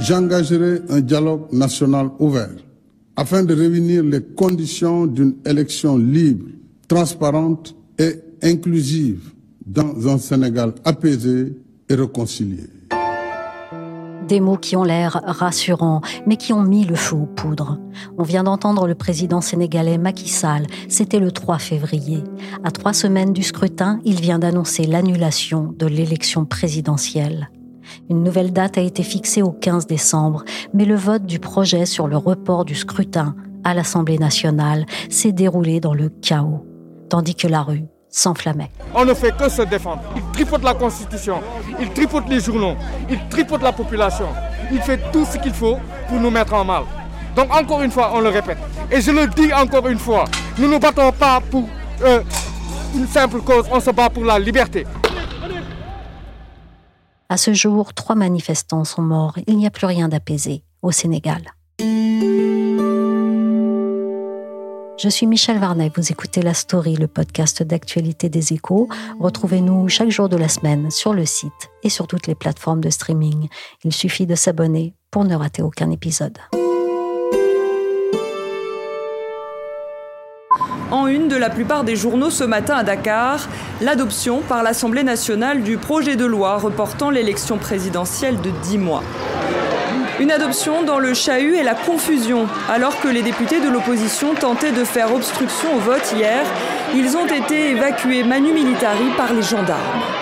J'engagerai un dialogue national ouvert afin de réunir les conditions d'une élection libre, transparente et inclusive dans un Sénégal apaisé et réconcilié. Des mots qui ont l'air rassurants, mais qui ont mis le feu aux poudres. On vient d'entendre le président sénégalais Macky Sall. C'était le 3 février. À trois semaines du scrutin, il vient d'annoncer l'annulation de l'élection présidentielle. Une nouvelle date a été fixée au 15 décembre, mais le vote du projet sur le report du scrutin à l'Assemblée nationale s'est déroulé dans le chaos, tandis que la rue s'enflammait. On ne fait que se défendre. Il tripote la Constitution, il tripote les journaux, il tripote la population. Il fait tout ce qu'il faut pour nous mettre en mal. Donc encore une fois, on le répète. Et je le dis encore une fois, nous ne nous battons pas pour euh, une simple cause, on se bat pour la liberté. À ce jour, trois manifestants sont morts. Il n'y a plus rien d'apaisé au Sénégal. Je suis Michel Varnet, vous écoutez La Story, le podcast d'actualité des échos. Retrouvez-nous chaque jour de la semaine sur le site et sur toutes les plateformes de streaming. Il suffit de s'abonner pour ne rater aucun épisode. En une de la plupart des journaux ce matin à Dakar, l'adoption par l'Assemblée nationale du projet de loi reportant l'élection présidentielle de 10 mois. Une adoption dans le chahut et la confusion. Alors que les députés de l'opposition tentaient de faire obstruction au vote hier, ils ont été évacués manu militari par les gendarmes.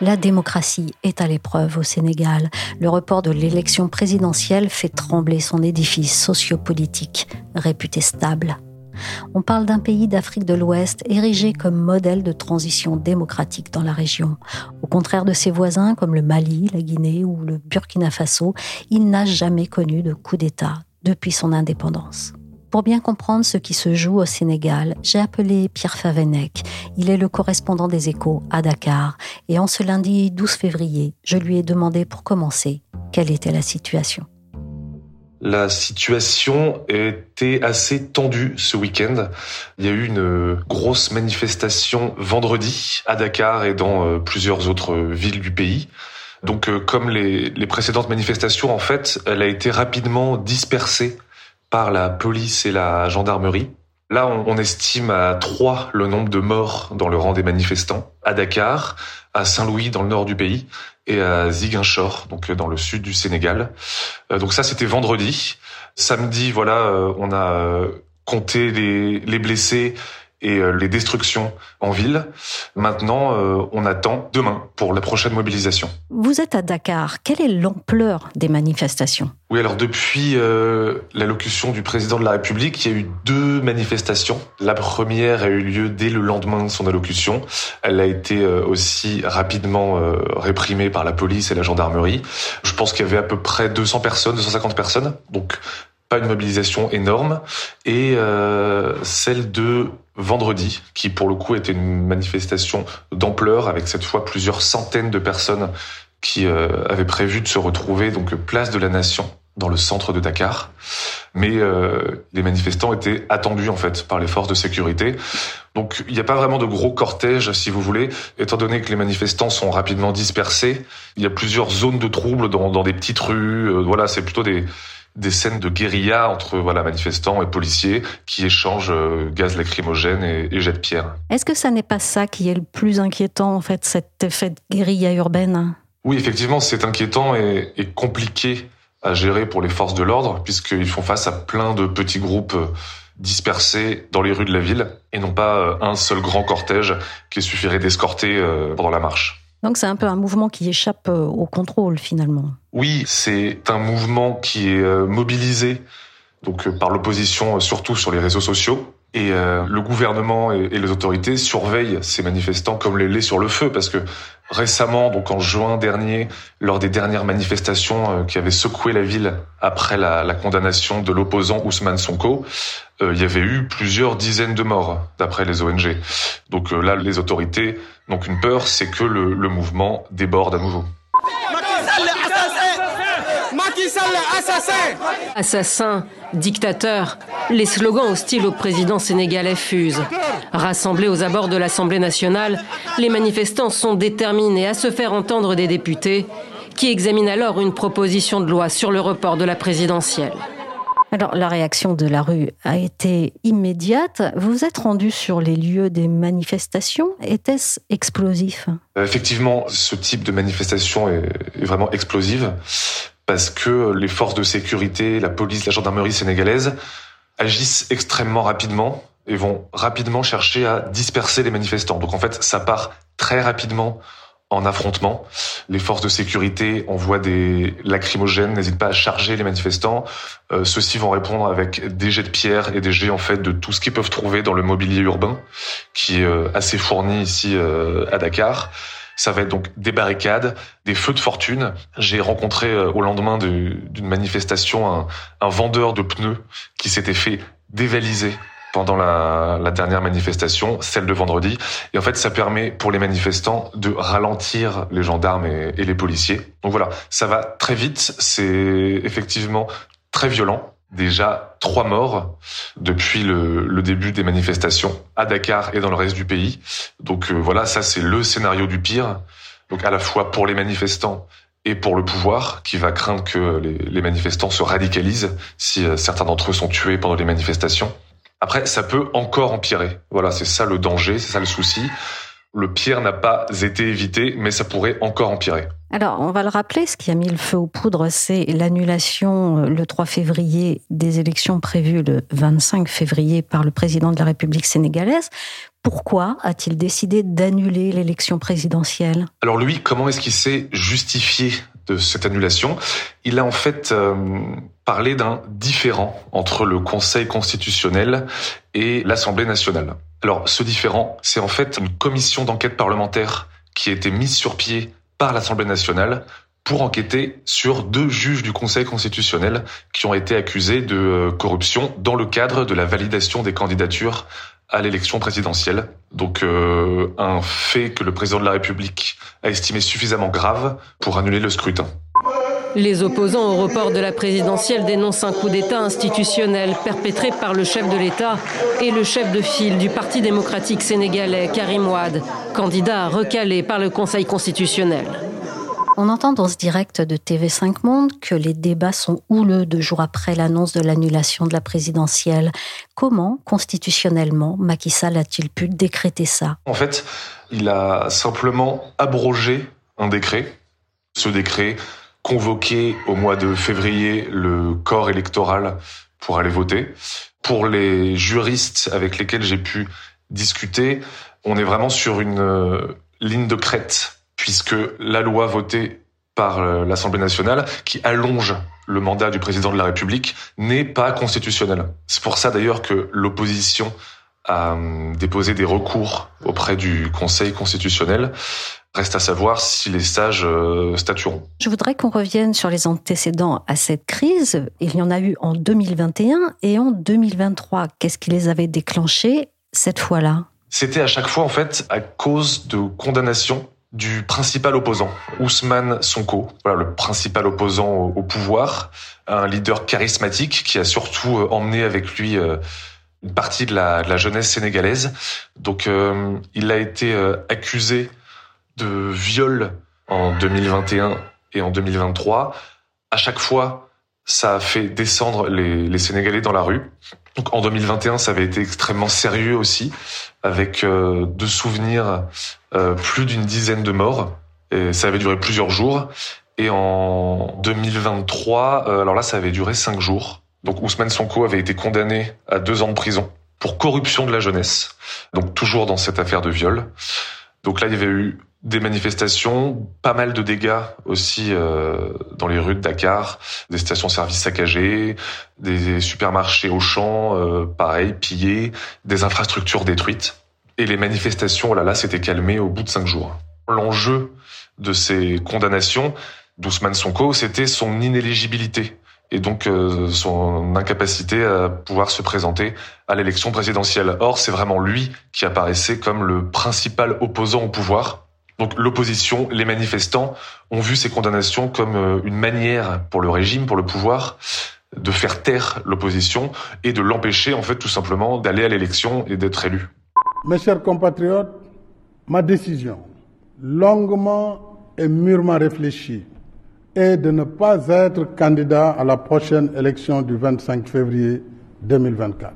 La démocratie est à l'épreuve au Sénégal. Le report de l'élection présidentielle fait trembler son édifice sociopolitique, réputé stable. On parle d'un pays d'Afrique de l'Ouest érigé comme modèle de transition démocratique dans la région. Au contraire de ses voisins comme le Mali, la Guinée ou le Burkina Faso, il n'a jamais connu de coup d'État depuis son indépendance. Pour bien comprendre ce qui se joue au Sénégal, j'ai appelé Pierre Favenec. Il est le correspondant des échos à Dakar. Et en ce lundi 12 février, je lui ai demandé pour commencer quelle était la situation. La situation était assez tendue ce week-end. Il y a eu une grosse manifestation vendredi à Dakar et dans euh, plusieurs autres villes du pays. Donc euh, comme les, les précédentes manifestations, en fait, elle a été rapidement dispersée par la police et la gendarmerie. Là, on, estime à trois le nombre de morts dans le rang des manifestants, à Dakar, à Saint-Louis dans le nord du pays et à Ziguinchor, donc dans le sud du Sénégal. Euh, donc ça, c'était vendredi. Samedi, voilà, euh, on a euh, compté les blessés et euh, les destructions en ville. Maintenant, euh, on attend demain pour la prochaine mobilisation. Vous êtes à Dakar. Quelle est l'ampleur des manifestations? Oui, alors depuis euh, l'allocution du président de la République, il y a eu deux manifestations. La première a eu lieu dès le lendemain de son allocution. Elle a été aussi rapidement réprimée par la police et la gendarmerie. Je pense qu'il y avait à peu près 200 personnes, 250 personnes. Donc pas une mobilisation énorme, et euh, celle de vendredi, qui pour le coup était une manifestation d'ampleur, avec cette fois plusieurs centaines de personnes qui euh, avaient prévu de se retrouver donc place de la Nation dans le centre de Dakar. Mais euh, les manifestants étaient attendus en fait par les forces de sécurité. Donc il n'y a pas vraiment de gros cortège, si vous voulez, étant donné que les manifestants sont rapidement dispersés. Il y a plusieurs zones de troubles dans, dans des petites rues. Euh, voilà, c'est plutôt des des scènes de guérilla entre voilà manifestants et policiers qui échangent euh, gaz lacrymogène et, et jets de pierre. Est-ce que ça n'est pas ça qui est le plus inquiétant en fait, cet effet de guérilla urbaine? Oui, effectivement, c'est inquiétant et, et, compliqué à gérer pour les forces de l'ordre puisqu'ils font face à plein de petits groupes euh, dispersés dans les rues de la ville et non pas euh, un seul grand cortège qui suffirait d'escorter pendant la marche. Donc c'est un peu un mouvement qui échappe euh, au contrôle finalement. Oui, c'est un mouvement qui est euh, mobilisé euh, par l'opposition surtout sur les réseaux sociaux Et euh, le gouvernement et, les autorités surveillent ces manifestants comme les laits sur le feu, parce que récemment, donc en juin dernier, lors des dernières manifestations euh, qui avaient secoué la ville après la, condamnation de l'opposant Ousmane Sonko, euh, il y avait eu plusieurs dizaines de morts, d'après les ONG. Donc là, les autorités n'ont qu'une peur, c'est que le mouvement déborde à nouveau. Assassin Assassin, dictateur, les slogans hostiles au président sénégalais fusent. Rassemblés aux abords de l'Assemblée nationale, les manifestants sont déterminés à se faire entendre des députés qui examinent alors une proposition de loi sur le report de la présidentielle. Alors, la réaction de la rue a été immédiate. Vous vous êtes rendu sur les lieux des manifestations. Était-ce explosif? Euh, Effectivement, ce type de manifestation est vraiment explosive parce que les forces de sécurité, la police, la gendarmerie sénégalaise agissent extrêmement rapidement et vont rapidement chercher à disperser les manifestants. Donc en fait, ça part très rapidement en affrontement. Les forces de sécurité envoient des lacrymogènes, n'hésitent pas à charger les manifestants. Euh, Ceux-ci vont répondre avec des jets de pierre et des jets en fait de tout ce qu'ils peuvent trouver dans le mobilier urbain, qui est euh, assez fourni ici euh, à Dakar. Ça va être donc des barricades, des feux de fortune. J'ai rencontré euh, au lendemain d'une manifestation un, vendeur de pneus qui s'était fait dévaliser pendant la, la, dernière manifestation, celle de vendredi. Et en fait, ça permet pour les manifestants de ralentir les gendarmes et, et les policiers. Donc voilà, ça va très vite. C'est effectivement très violent déjà trois morts depuis le, le, début des manifestations à Dakar et dans le reste du pays. Donc euh, voilà, ça c'est le scénario du pire. Donc à la fois pour les manifestants et pour le pouvoir, qui va craindre que les, les manifestants se radicalisent si euh, certains d'entre eux sont tués pendant les manifestations. Après, ça peut encore empirer. Voilà, c'est ça le danger, c'est ça le souci. Le pire n'a pas été évité, mais ça pourrait encore empirer. Alors, on va le rappeler, ce qui a mis le feu aux poudres, c'est l'annulation euh, le 3 février des élections prévues le 25 février par le président de la République sénégalaise. Pourquoi a-t-il décidé d'annuler l'élection présidentielle? Alors lui, comment est-ce qu'il s'est justifié de cette annulation? Il a en fait euh, parlé d'un différent entre le Conseil constitutionnel et l'Assemblée nationale. Alors ce différent, c'est en fait une commission d'enquête parlementaire qui a été mise sur pied par l'Assemblée nationale pour enquêter sur deux juges du Conseil constitutionnel qui ont été accusés de euh, corruption dans le cadre de la validation des candidatures à l'élection présidentielle. Donc euh, un fait que le président de la République a estimé suffisamment grave pour annuler le scrutin. Les opposants au report de la présidentielle dénoncent un coup d'État institutionnel perpétré par le chef de l'État et le chef de file du Parti démocratique sénégalais, Karim Ouad, candidat recalé par le Conseil constitutionnel. On entend dans ce direct de TV5 Monde que les débats sont houleux deux jours après l'annonce de l'annulation de la présidentielle. Comment, constitutionnellement, Macky Sall a-t-il pu décréter ça? En fait, il a simplement abrogé un décret. Ce décret convoqué au mois de février le corps électoral pour aller voter. Pour les juristes avec lesquels j'ai pu discuter, on est vraiment sur une euh, ligne de crête, puisque la loi votée par euh, l'Assemblée nationale, qui allonge le mandat du président de la République, n'est pas constitutionnelle. C'est pour ça d'ailleurs que l'opposition a hum, déposé des recours auprès du Conseil constitutionnel Reste à savoir si les sages euh, statueront. Je voudrais qu'on revienne sur les antécédents à cette crise. Il y en a eu en 2021 et en 2023. Qu'est-ce qui les avait déclenchés cette fois-là? C'était à chaque fois en fait à cause de condamnations du principal opposant, Ousmane Sonko, voilà le principal opposant au, pouvoir, un leader charismatique qui a surtout euh, emmené avec lui euh, une partie de la, de la jeunesse sénégalaise. Donc il a été accusé de viol en 2021 et en 2023. À chaque fois, ça a fait descendre les, les Sénégalais dans la rue. Donc en 2021, ça avait été extrêmement sérieux aussi, avec euh, de souvenirs euh, plus d'une dizaine de morts. Et ça avait duré plusieurs jours. Et en 2023, euh, alors là, ça avait duré cinq jours. Donc Ousmane Sonko avait été condamné à deux ans de prison pour corruption de la jeunesse. Donc toujours dans cette affaire de viol. Donc là, il y avait eu des manifestations, pas mal de dégâts aussi euh, dans les rues de Dakar, des stations-service saccagées, des supermarchés au champ, euh, pareil, pillés, des infrastructures détruites. Et les manifestations, oh là là, s'étaient calmées au bout de cinq jours. L'enjeu de ces condamnations d'Ousmane Sonko, c'était son inéligibilité et donc euh, son incapacité à pouvoir se présenter à l'élection présidentielle. Or, c'est vraiment lui qui apparaissait comme le principal opposant au pouvoir. Donc l'opposition, les manifestants ont vu ces condamnations comme euh, une manière pour le régime, pour le pouvoir, de faire taire l'opposition et de l'empêcher en fait tout simplement d'aller à l'élection et d'être élu. Mes chers compatriotes, ma décision, longuement et mûrement réfléchie, est de ne pas être candidat à la prochaine élection du 25 février 2024.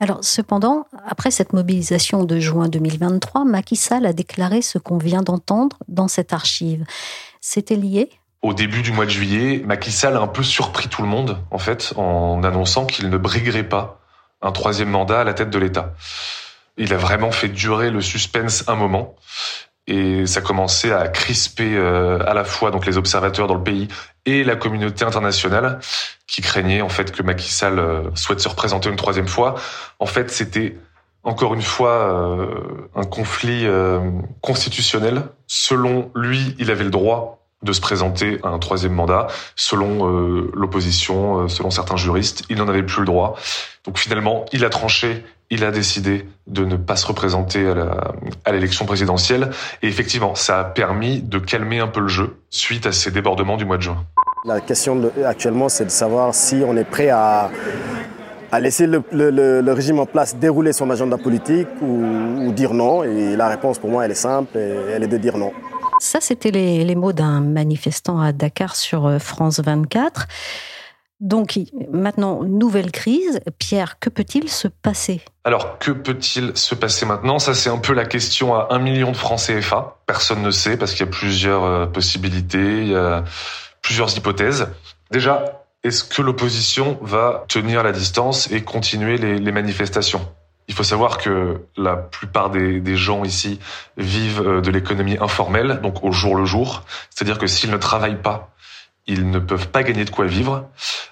Alors, cependant, après cette mobilisation de juin 2023, Macky Sall a déclaré ce qu'on vient d'entendre dans cette archive. C'était lié? Au début du mois de juillet, Macky Sall a un peu surpris tout le monde, en fait, en annonçant qu'il ne briguerait pas un troisième mandat à la tête de l'État. Il a vraiment fait durer le suspense un moment et ça commençait à crisper euh, à la fois donc les observateurs dans le pays et la communauté internationale qui craignait en fait que Macky Sall euh, souhaite se représenter une troisième fois. En fait, c'était encore une fois euh, un conflit constitutionnel. Selon lui, il avait le droit de se présenter à un troisième mandat. Selon l'opposition, selon certains juristes, il n'en avait plus le droit. Donc finalement, il a tranché il a décidé de ne pas se représenter à l'élection présidentielle. Et effectivement, ça a permis de calmer un peu le jeu suite à ces débordements du mois de juin. La question actuellement, c'est de savoir si on est prêt à, à laisser le, régime en place dérouler son agenda politique ou, dire non. Et la réponse pour moi, elle est simple, elle est de dire non. Ça, c'était les, mots d'un manifestant à Dakar sur euh, France 24. Donc maintenant, nouvelle crise. Pierre, que peut-il se passer? Alors, que peut-il se passer maintenant? Ça, c'est un peu la question à un million de francs CFA. Personne ne sait parce qu'il y a plusieurs euh, possibilités, il y a plusieurs hypothèses. Déjà, est-ce que l'opposition va tenir la distance et continuer les, manifestations? Il faut savoir que la plupart des, gens ici vivent euh, de l'économie informelle, donc au jour le jour. C'est-à-dire que s'ils ne travaillent pas, ils ne peuvent pas gagner de quoi vivre.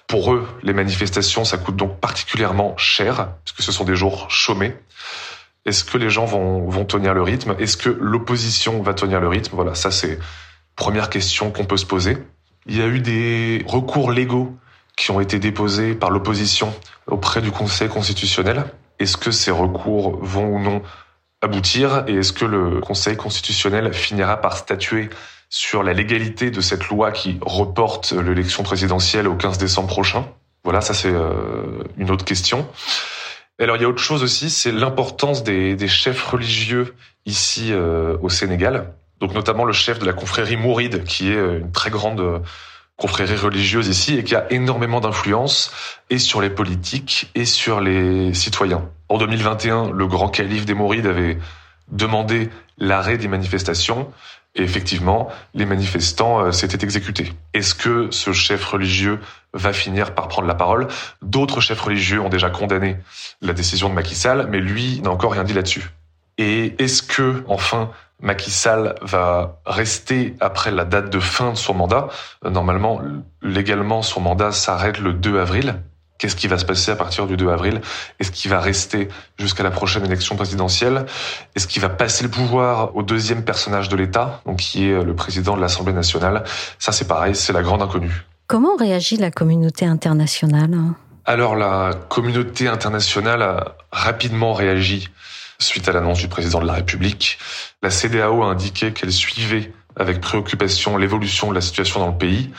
Pour eux, les manifestations, ça coûte donc particulièrement cher, puisque ce sont des jours chômés. Est-ce que les gens vont, vont tenir le rythme? Est-ce que l'opposition va tenir le rythme? Voilà, ça c'est première question qu'on peut se poser. Il y a eu des recours légaux qui ont été déposés par l'opposition auprès du Conseil constitutionnel. Est-ce que ces recours vont ou non aboutir et est-ce que le Conseil constitutionnel finira par statuer sur la légalité de cette loi qui reporte l'élection présidentielle au 15 décembre prochain? Voilà, ça c'est euh, une autre question. Alors il y a autre chose aussi, c'est l'importance des, chefs religieux ici euh, au Sénégal. Donc notamment le chef de la confrérie Mouride, qui est euh, une très grande confrérie religieuse ici et qui a énormément d'influence et sur les politiques et sur les citoyens. En 2021, le grand calife des Mourides avait demandé l'arrêt des manifestations et effectivement, les manifestants euh, s'étaient exécutés. Est-ce que ce chef religieux va finir par prendre la parole? D'autres chefs religieux ont déjà condamné la décision de Macky Sall, mais lui n'a encore rien dit là-dessus. Et est-ce que, enfin, Macky Sall va rester après la date de fin de son mandat. Normalement, légalement, son mandat s'arrête le 2 avril. Qu'est-ce qui va se passer à partir du 2 avril? Est-ce qu'il va rester jusqu'à la prochaine élection présidentielle? Est-ce qu'il va passer le pouvoir au deuxième personnage de l'État, donc qui est le président de l'Assemblée nationale? Ça, c'est pareil, c'est la grande inconnue. Comment réagit la communauté internationale? Alors, la communauté internationale a rapidement réagi suite à l'annonce du président de la République. La CDAO a indiqué qu'elle suivait avec préoccupation l'évolution de la situation dans le pays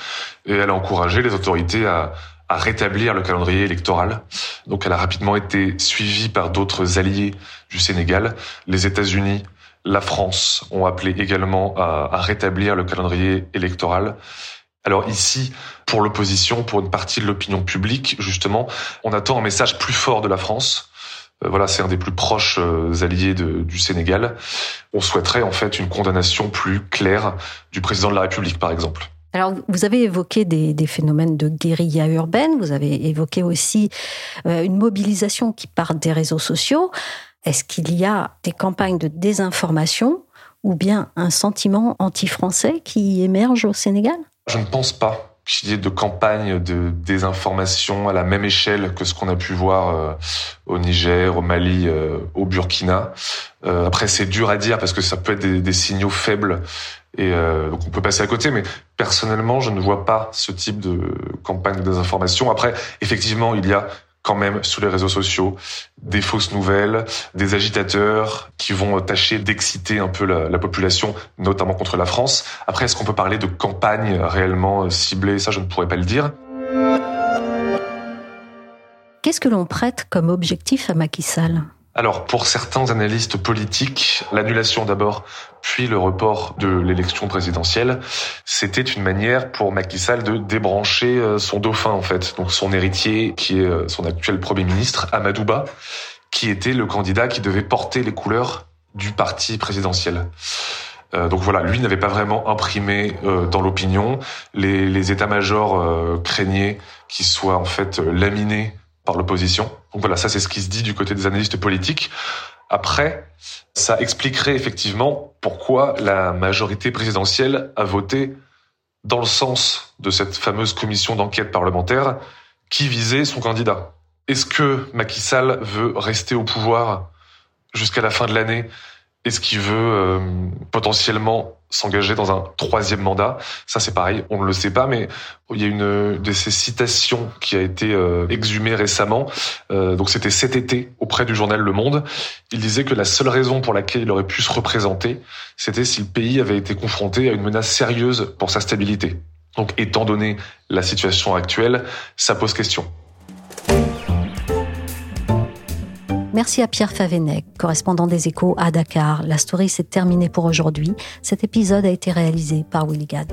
et elle a encouragé les autorités à rétablir le calendrier électoral. Donc elle a rapidement été suivie par d'autres alliés du Sénégal. Les États-Unis, la France ont appelé également à, à, rétablir le calendrier électoral. Alors ici, pour l'opposition, pour une partie de l'opinion publique, justement, on attend un message plus fort de la France. Euh, voilà, c'est un des plus proches euh, alliés de, du Sénégal. On souhaiterait en fait une condamnation plus claire du président de la République, par exemple. Alors, vous avez évoqué des, phénomènes de guérilla urbaine, vous avez évoqué aussi euh, une mobilisation qui part des réseaux sociaux. Est-ce qu'il y a des campagnes de désinformation ou bien un sentiment anti-français qui émerge au Sénégal? Je ne pense pas qu'il y ait de campagne de désinformation à la même échelle que ce qu'on a pu voir euh, au Niger, au Mali, euh, au Burkina. Euh, après, c'est dur à dire parce que ça peut être des, des signaux faibles et donc on peut passer à côté. Mais personnellement, je ne vois pas ce type de campagne de désinformation. Après, effectivement, il y a quand même sur les réseaux sociaux des fausses nouvelles, des agitateurs qui vont tâcher d'exciter un peu la, la, population, notamment contre la France. Après, est-ce qu'on peut parler de campagne réellement ciblée? Ça, je ne pourrais pas le dire. Qu'est-ce que l'on prête comme objectif à Macky Sall? Alors, pour certains analystes politiques, l'annulation d'abord, puis le report de l'élection présidentielle, c'était une manière pour Macky Sall de débrancher euh, son dauphin, en fait. Donc, son héritier, qui est euh, son actuel premier ministre, Amadouba, qui était le candidat qui devait porter les couleurs du parti présidentiel. Euh, donc voilà, lui n'avait pas vraiment imprimé dans l'opinion. Les, les états-majors craignaient qu'il soit en fait laminé par l'opposition. Donc voilà, ça c'est ce qui se dit du côté des analystes politiques. Après, ça expliquerait effectivement pourquoi la majorité présidentielle a voté dans le sens de cette fameuse commission d'enquête parlementaire qui visait son candidat. Est-ce que Macky Sall veut rester au pouvoir jusqu'à la fin de l'année est-ce qu'il veut euh, potentiellement s'engager dans un troisième mandat? Ça, c'est pareil, on ne le sait pas, mais il y a une de ces citations qui a été euh, exhumée récemment. Euh, donc, c'était cet été auprès du journal Le Monde. Il disait que la seule raison pour laquelle il aurait pu se représenter, c'était si le pays avait été confronté à une menace sérieuse pour sa stabilité. Donc, étant donné la situation actuelle, ça pose question. Merci à Pierre Favenec, correspondant des échos à Dakar. La story s'est terminée pour aujourd'hui. Cet épisode a été réalisé par Willy Gad.